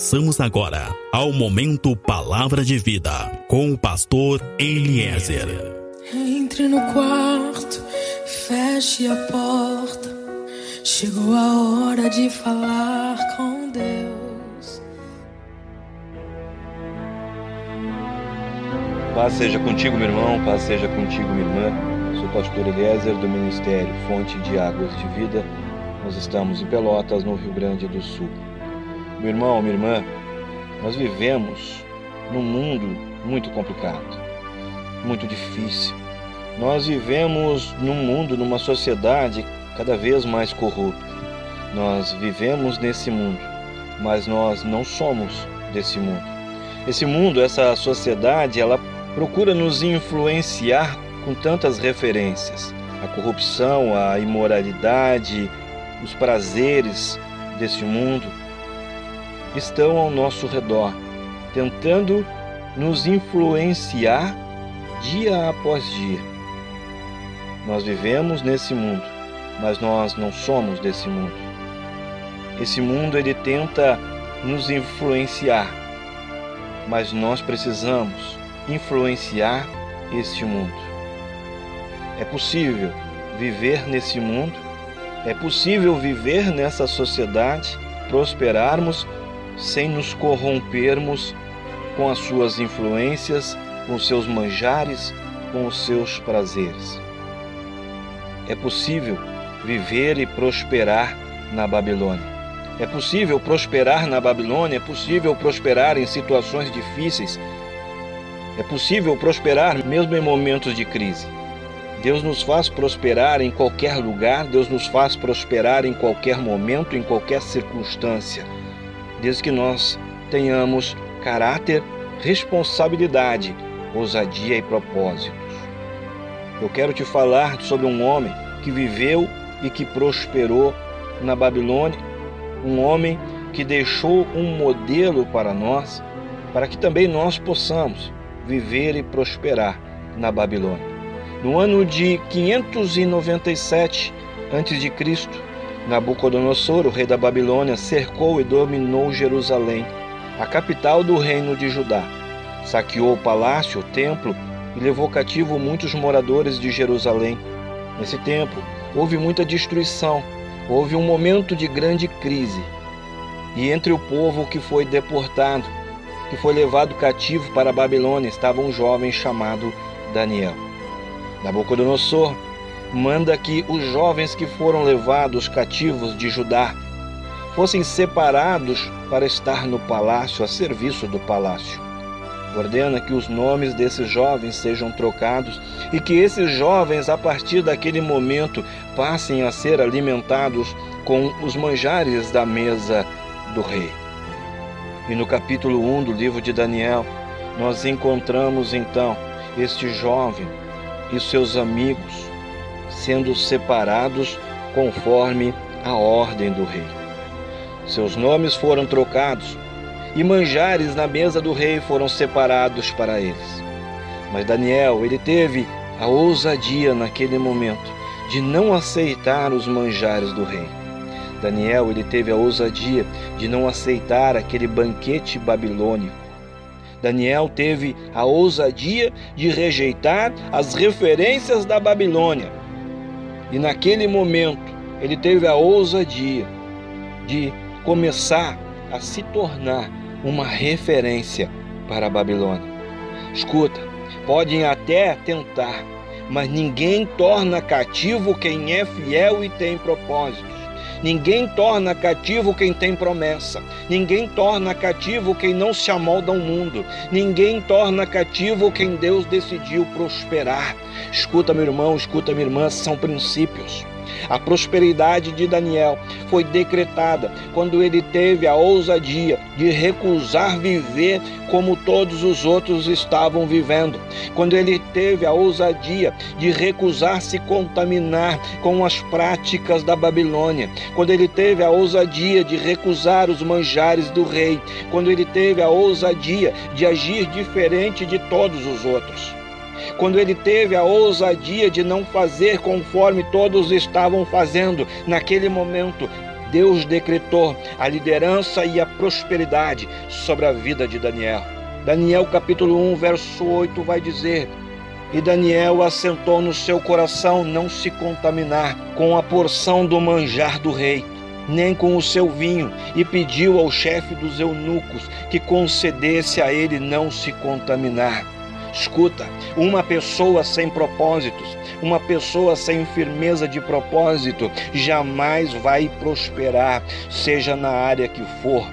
Passamos agora ao momento Palavra de Vida com o pastor Eliezer. Entre no quarto, feche a porta. Chegou a hora de falar com Deus. Paz seja contigo, meu irmão, paz seja contigo, minha irmã. Sou o pastor Eliezer do Ministério Fonte de Águas de Vida. Nós estamos em Pelotas, no Rio Grande do Sul. Meu irmão, minha irmã, nós vivemos num mundo muito complicado, muito difícil. Nós vivemos num mundo, numa sociedade cada vez mais corrupta. Nós vivemos nesse mundo, mas nós não somos desse mundo. Esse mundo, essa sociedade, ela procura nos influenciar com tantas referências. A corrupção, a imoralidade, os prazeres desse mundo estão ao nosso redor, tentando nos influenciar dia após dia. Nós vivemos nesse mundo, mas nós não somos desse mundo. Esse mundo ele tenta nos influenciar, mas nós precisamos influenciar este mundo. É possível viver nesse mundo, é possível viver nessa sociedade, prosperarmos sem nos corrompermos com as suas influências, com seus manjares, com os seus prazeres. É possível viver e prosperar na Babilônia. É possível prosperar na Babilônia, é possível prosperar em situações difíceis. É possível prosperar mesmo em momentos de crise. Deus nos faz prosperar em qualquer lugar, Deus nos faz prosperar em qualquer momento, em qualquer circunstância desde que nós tenhamos caráter, responsabilidade, ousadia e propósitos. Eu quero te falar sobre um homem que viveu e que prosperou na Babilônia, um homem que deixou um modelo para nós, para que também nós possamos viver e prosperar na Babilônia. No ano de 597 a.C., Nabucodonosor, o rei da Babilônia, cercou e dominou Jerusalém, a capital do reino de Judá. Saqueou o palácio, o templo e levou cativo muitos moradores de Jerusalém. Nesse tempo, houve muita destruição, houve um momento de grande crise. E entre o povo que foi deportado, que foi levado cativo para a Babilônia, estava um jovem chamado Daniel. Nabucodonosor manda que os jovens que foram levados cativos de Judá fossem separados para estar no palácio, a serviço do palácio. Ordena que os nomes desses jovens sejam trocados e que esses jovens, a partir daquele momento, passem a ser alimentados com os manjares da mesa do rei. E no capítulo 1 do livro de Daniel, nós encontramos então este jovem e seus amigos sendo separados conforme a ordem do rei. Seus nomes foram trocados e manjares na mesa do rei foram separados para eles. Mas Daniel, ele teve a ousadia naquele momento de não aceitar os manjares do rei. Daniel, ele teve a ousadia de não aceitar aquele banquete babilônico. Daniel teve a ousadia de rejeitar as referências da Babilônia e naquele momento ele teve a ousadia de começar a se tornar uma referência para a Babilônia. Escuta, podem até tentar, mas ninguém torna cativo quem é fiel e tem propósitos. Ninguém torna cativo quem tem promessa. Ninguém torna cativo quem não se amolda ao mundo. Ninguém torna cativo quem Deus decidiu prosperar. Escuta, meu irmão, escuta, minha irmã, são princípios. A prosperidade de Daniel foi decretada quando ele teve a ousadia de recusar viver como todos os outros estavam vivendo. Quando ele teve a ousadia de recusar se contaminar com as práticas da Babilônia. Quando ele teve a ousadia de recusar os manjares do rei. Quando ele teve a ousadia de agir diferente de todos os outros quando ele teve a ousadia de não fazer conforme todos estavam fazendo, naquele momento, Deus decretou a liderança e a prosperidade sobre a vida de Daniel. Daniel capítulo 1, verso 8 vai dizer: E Daniel assentou no seu coração não se contaminar com a porção do manjar do rei, nem com o seu vinho, e pediu ao chefe dos eunucos que concedesse a ele não se contaminar. Escuta, uma pessoa sem propósitos, uma pessoa sem firmeza de propósito, jamais vai prosperar, seja na área que for.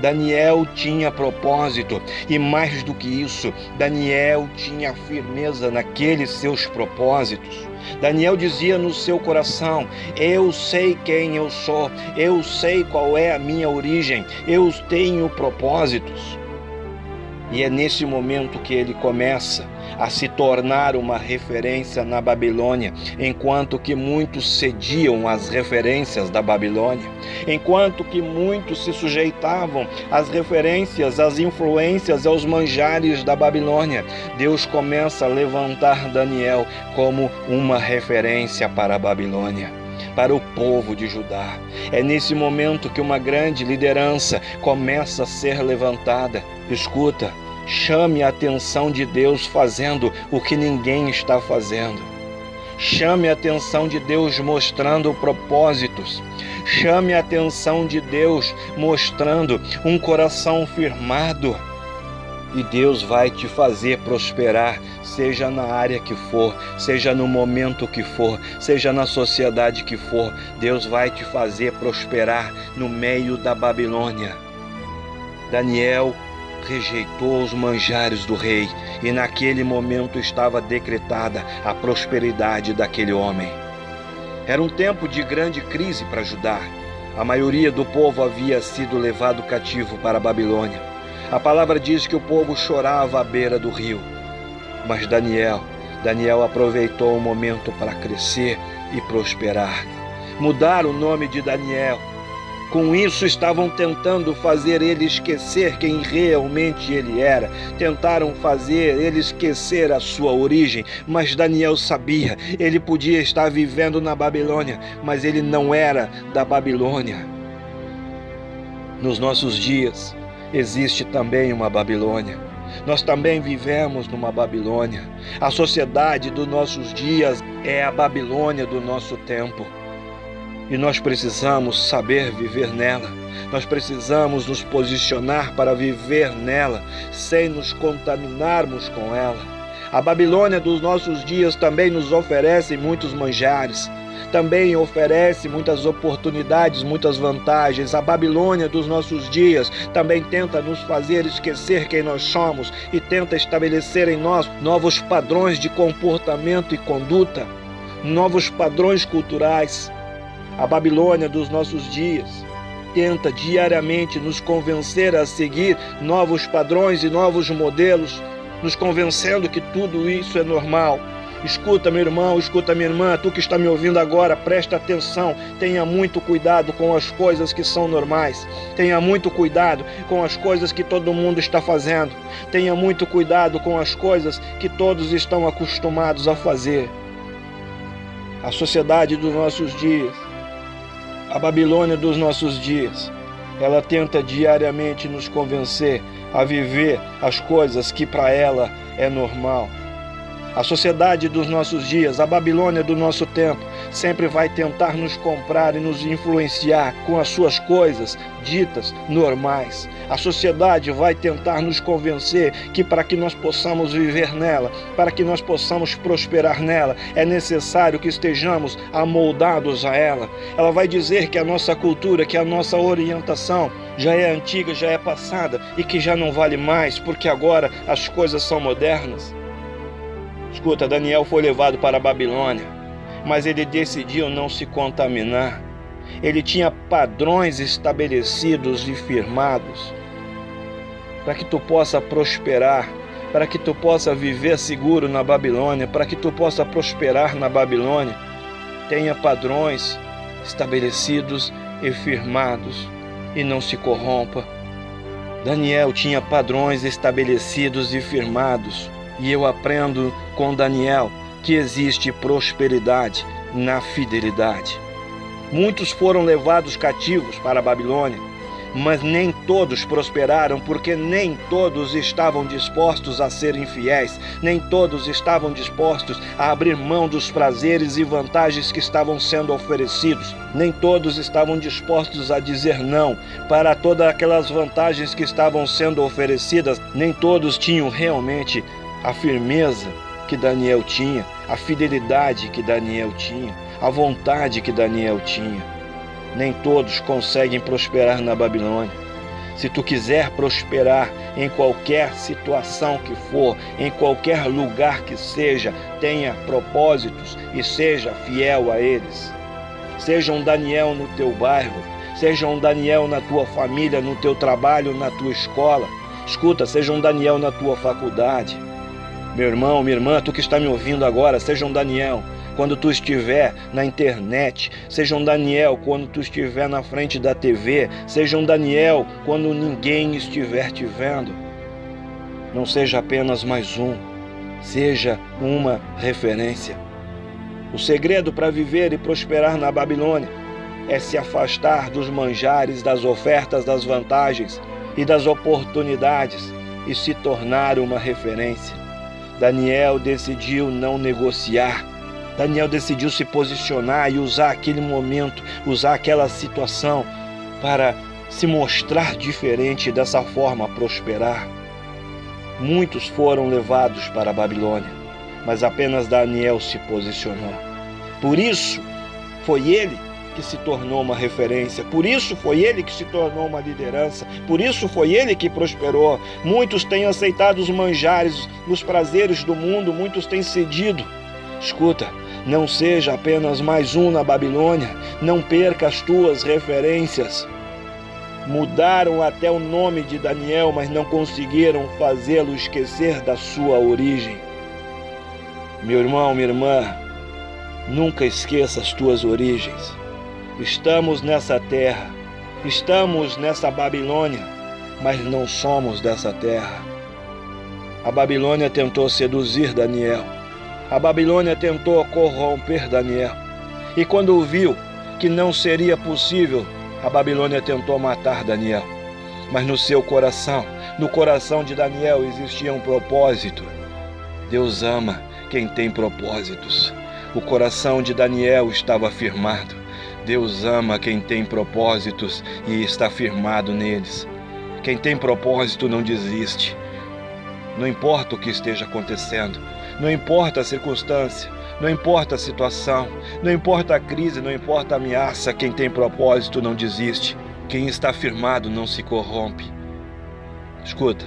Daniel tinha propósito e mais do que isso, Daniel tinha firmeza naqueles seus propósitos. Daniel dizia no seu coração: Eu sei quem eu sou, eu sei qual é a minha origem, eu tenho propósitos. E é nesse momento que ele começa a se tornar uma referência na Babilônia, enquanto que muitos cediam às referências da Babilônia, enquanto que muitos se sujeitavam às referências, às influências, aos manjares da Babilônia. Deus começa a levantar Daniel como uma referência para a Babilônia para o povo de Judá. É nesse momento que uma grande liderança começa a ser levantada. Escuta, chame a atenção de Deus fazendo o que ninguém está fazendo. Chame a atenção de Deus mostrando propósitos. Chame a atenção de Deus mostrando um coração firmado e Deus vai te fazer prosperar, seja na área que for, seja no momento que for, seja na sociedade que for. Deus vai te fazer prosperar no meio da Babilônia. Daniel rejeitou os manjares do rei e naquele momento estava decretada a prosperidade daquele homem. Era um tempo de grande crise para Judá. A maioria do povo havia sido levado cativo para a Babilônia. A palavra diz que o povo chorava à beira do rio. Mas Daniel, Daniel aproveitou o momento para crescer e prosperar. Mudar o nome de Daniel. Com isso estavam tentando fazer ele esquecer quem realmente ele era. Tentaram fazer ele esquecer a sua origem, mas Daniel sabia, ele podia estar vivendo na Babilônia, mas ele não era da Babilônia. Nos nossos dias, existe também uma Babilônia. Nós também vivemos numa Babilônia. A sociedade dos nossos dias é a Babilônia do nosso tempo. E nós precisamos saber viver nela. Nós precisamos nos posicionar para viver nela, sem nos contaminarmos com ela. A Babilônia dos nossos dias também nos oferece muitos manjares, também oferece muitas oportunidades, muitas vantagens. A Babilônia dos nossos dias também tenta nos fazer esquecer quem nós somos e tenta estabelecer em nós novos padrões de comportamento e conduta, novos padrões culturais. A Babilônia dos nossos dias tenta diariamente nos convencer a seguir novos padrões e novos modelos, nos convencendo que tudo isso é normal Escuta, meu irmão, escuta, minha irmã, tu que está me ouvindo agora, presta atenção. Tenha muito cuidado com as coisas que são normais. Tenha muito cuidado com as coisas que todo mundo está fazendo. Tenha muito cuidado com as coisas que todos estão acostumados a fazer. A sociedade dos nossos dias, a Babilônia dos nossos dias, ela tenta diariamente nos convencer a viver as coisas que para ela é normal. A sociedade dos nossos dias, a Babilônia do nosso tempo, sempre vai tentar nos comprar e nos influenciar com as suas coisas ditas normais. A sociedade vai tentar nos convencer que para que nós possamos viver nela, para que nós possamos prosperar nela, é necessário que estejamos amoldados a ela. Ela vai dizer que a nossa cultura, que a nossa orientação já é antiga, já é passada e que já não vale mais, porque agora as coisas são modernas. Escuta, Daniel foi levado para a Babilônia, mas ele decidiu não se contaminar. Ele tinha padrões estabelecidos e firmados para que tu possa prosperar, para que tu possa viver seguro na Babilônia, para que tu possa prosperar na Babilônia. Tenha padrões estabelecidos e firmados e não se corrompa. Daniel tinha padrões estabelecidos e firmados e eu aprendo com Daniel que existe prosperidade na fidelidade. Muitos foram levados cativos para a Babilônia, mas nem todos prosperaram, porque nem todos estavam dispostos a serem fiéis, nem todos estavam dispostos a abrir mão dos prazeres e vantagens que estavam sendo oferecidos, nem todos estavam dispostos a dizer não para todas aquelas vantagens que estavam sendo oferecidas, nem todos tinham realmente a firmeza que Daniel tinha, a fidelidade que Daniel tinha, a vontade que Daniel tinha. Nem todos conseguem prosperar na Babilônia. Se tu quiser prosperar em qualquer situação que for, em qualquer lugar que seja, tenha propósitos e seja fiel a eles. Seja um Daniel no teu bairro, seja um Daniel na tua família, no teu trabalho, na tua escola. Escuta, seja um Daniel na tua faculdade. Meu irmão, minha irmã, tu que está me ouvindo agora, seja um Daniel quando tu estiver na internet, seja um Daniel quando tu estiver na frente da TV, seja um Daniel quando ninguém estiver te vendo. Não seja apenas mais um, seja uma referência. O segredo para viver e prosperar na Babilônia é se afastar dos manjares, das ofertas, das vantagens e das oportunidades e se tornar uma referência. Daniel decidiu não negociar Daniel decidiu se posicionar e usar aquele momento, usar aquela situação para se mostrar diferente e dessa forma prosperar. Muitos foram levados para a Babilônia, mas apenas Daniel se posicionou. Por isso, foi ele que se tornou uma referência, por isso foi ele que se tornou uma liderança, por isso foi ele que prosperou. Muitos têm aceitado os manjares, os prazeres do mundo, muitos têm cedido. Escuta, não seja apenas mais um na Babilônia, não perca as tuas referências. Mudaram até o nome de Daniel, mas não conseguiram fazê-lo esquecer da sua origem. Meu irmão, minha irmã, nunca esqueça as tuas origens. Estamos nessa terra, estamos nessa Babilônia, mas não somos dessa terra. A Babilônia tentou seduzir Daniel a Babilônia tentou corromper Daniel. E quando viu que não seria possível, a Babilônia tentou matar Daniel. Mas no seu coração, no coração de Daniel existia um propósito. Deus ama quem tem propósitos. O coração de Daniel estava firmado. Deus ama quem tem propósitos e está firmado neles. Quem tem propósito não desiste. Não importa o que esteja acontecendo, não importa a circunstância, não importa a situação, não importa a crise, não importa a ameaça, quem tem propósito não desiste. Quem está firmado não se corrompe. Escuta,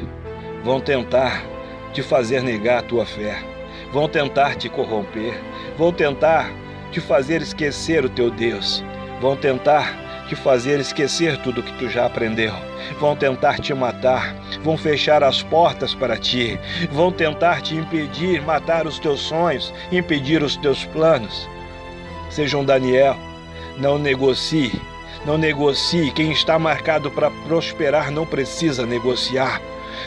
vão tentar te fazer negar a tua fé, vão tentar te corromper, vão tentar te fazer esquecer o teu Deus, vão tentar te fazer esquecer tudo que tu já aprendeu. Vão tentar te matar, vão fechar as portas para ti, vão tentar te impedir, matar os teus sonhos, impedir os teus planos. Seja um Daniel, não negocie, não negocie. Quem está marcado para prosperar não precisa negociar.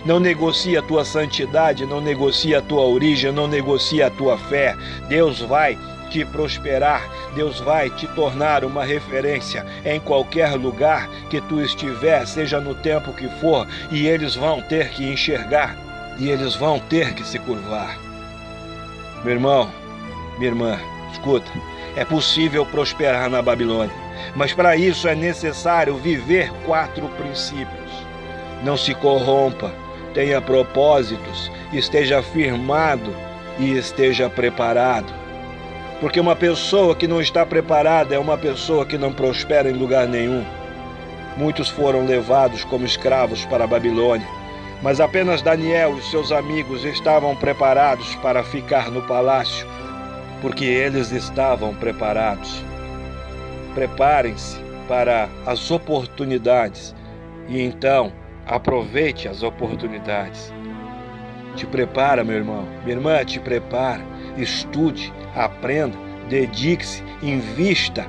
Não negocie a tua santidade, não negocie a tua origem, não negocie a tua fé. Deus vai te prosperar, Deus vai te tornar uma referência em qualquer lugar que tu estiver, seja no tempo que for, e eles vão ter que enxergar e eles vão ter que se curvar. Meu irmão, minha irmã, escuta, é possível prosperar na Babilônia, mas para isso é necessário viver quatro princípios. Não se corrompa, tenha propósitos, esteja firmado e esteja preparado. Porque uma pessoa que não está preparada é uma pessoa que não prospera em lugar nenhum. Muitos foram levados como escravos para a Babilônia, mas apenas Daniel e seus amigos estavam preparados para ficar no palácio, porque eles estavam preparados. Preparem-se para as oportunidades e então aproveite as oportunidades. Te prepara, meu irmão, minha irmã, te prepara, estude, aprenda, dedique-se, invista,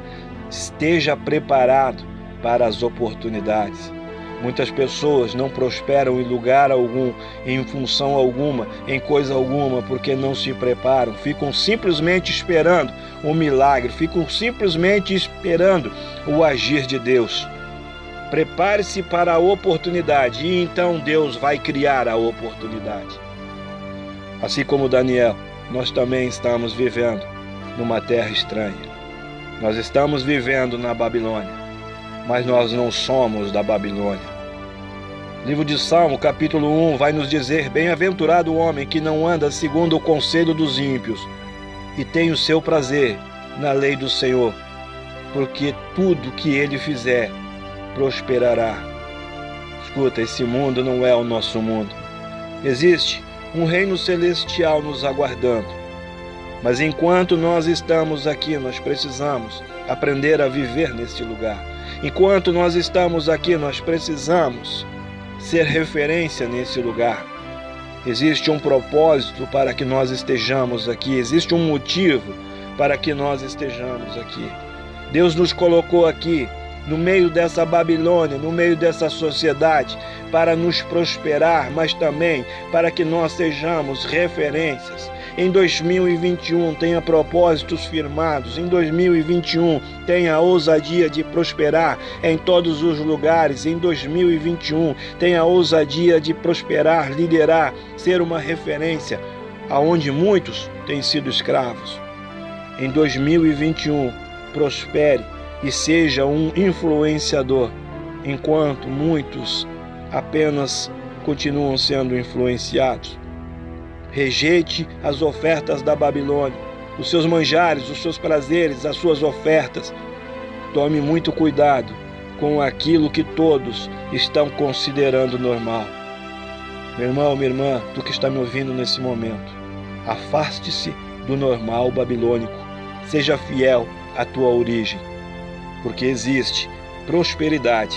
esteja preparado para as oportunidades. Muitas pessoas não prosperam em lugar algum, em função alguma, em coisa alguma, porque não se preparam, ficam simplesmente esperando o milagre, ficam simplesmente esperando o agir de Deus. Prepare-se para a oportunidade e então Deus vai criar a oportunidade. Assim como Daniel, nós também estamos vivendo numa terra estranha. Nós estamos vivendo na Babilônia, mas nós não somos da Babilônia. Livro de Salmo, capítulo 1, vai nos dizer: Bem-aventurado o homem que não anda segundo o conselho dos ímpios, e tem o seu prazer na lei do Senhor, porque tudo que ele fizer prosperará. Escuta, esse mundo não é o nosso mundo. Existe um reino celestial nos aguardando. Mas enquanto nós estamos aqui, nós precisamos aprender a viver neste lugar. Enquanto nós estamos aqui, nós precisamos ser referência nesse lugar. Existe um propósito para que nós estejamos aqui, existe um motivo para que nós estejamos aqui. Deus nos colocou aqui no meio dessa Babilônia, no meio dessa sociedade, para nos prosperar, mas também para que nós sejamos referências em 2021 tenha propósitos firmados. Em 2021 tenha a ousadia de prosperar em todos os lugares. Em 2021 tenha a ousadia de prosperar, liderar, ser uma referência aonde muitos têm sido escravos. Em 2021 prospere e seja um influenciador, enquanto muitos apenas continuam sendo influenciados. Rejeite as ofertas da Babilônia, os seus manjares, os seus prazeres, as suas ofertas. Tome muito cuidado com aquilo que todos estão considerando normal. Meu irmão, minha irmã, tu que está me ouvindo nesse momento, afaste-se do normal babilônico. Seja fiel à tua origem, porque existe prosperidade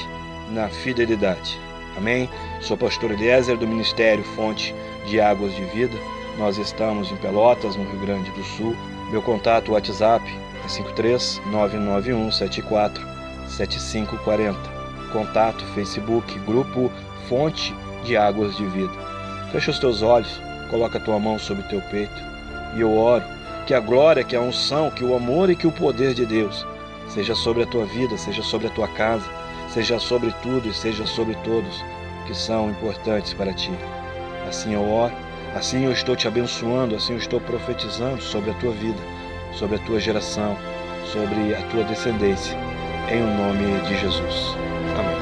na fidelidade. Amém? Sou pastor Eliezer do Ministério Fonte de Águas de Vida. Nós estamos em Pelotas, no Rio Grande do Sul. Meu contato WhatsApp é 53991747540. Contato Facebook, grupo Fonte de Águas de Vida. Fecha os teus olhos, coloca a tua mão sobre o teu peito e eu oro que a glória, que a unção, que o amor e que o poder de Deus seja sobre a tua vida, seja sobre a tua casa, seja sobre tudo e seja sobre todos que são importantes para ti. Assim eu oro, assim eu estou te abençoando, assim eu estou profetizando sobre a tua vida, sobre a tua geração, sobre a tua descendência, em o nome de Jesus. Amém.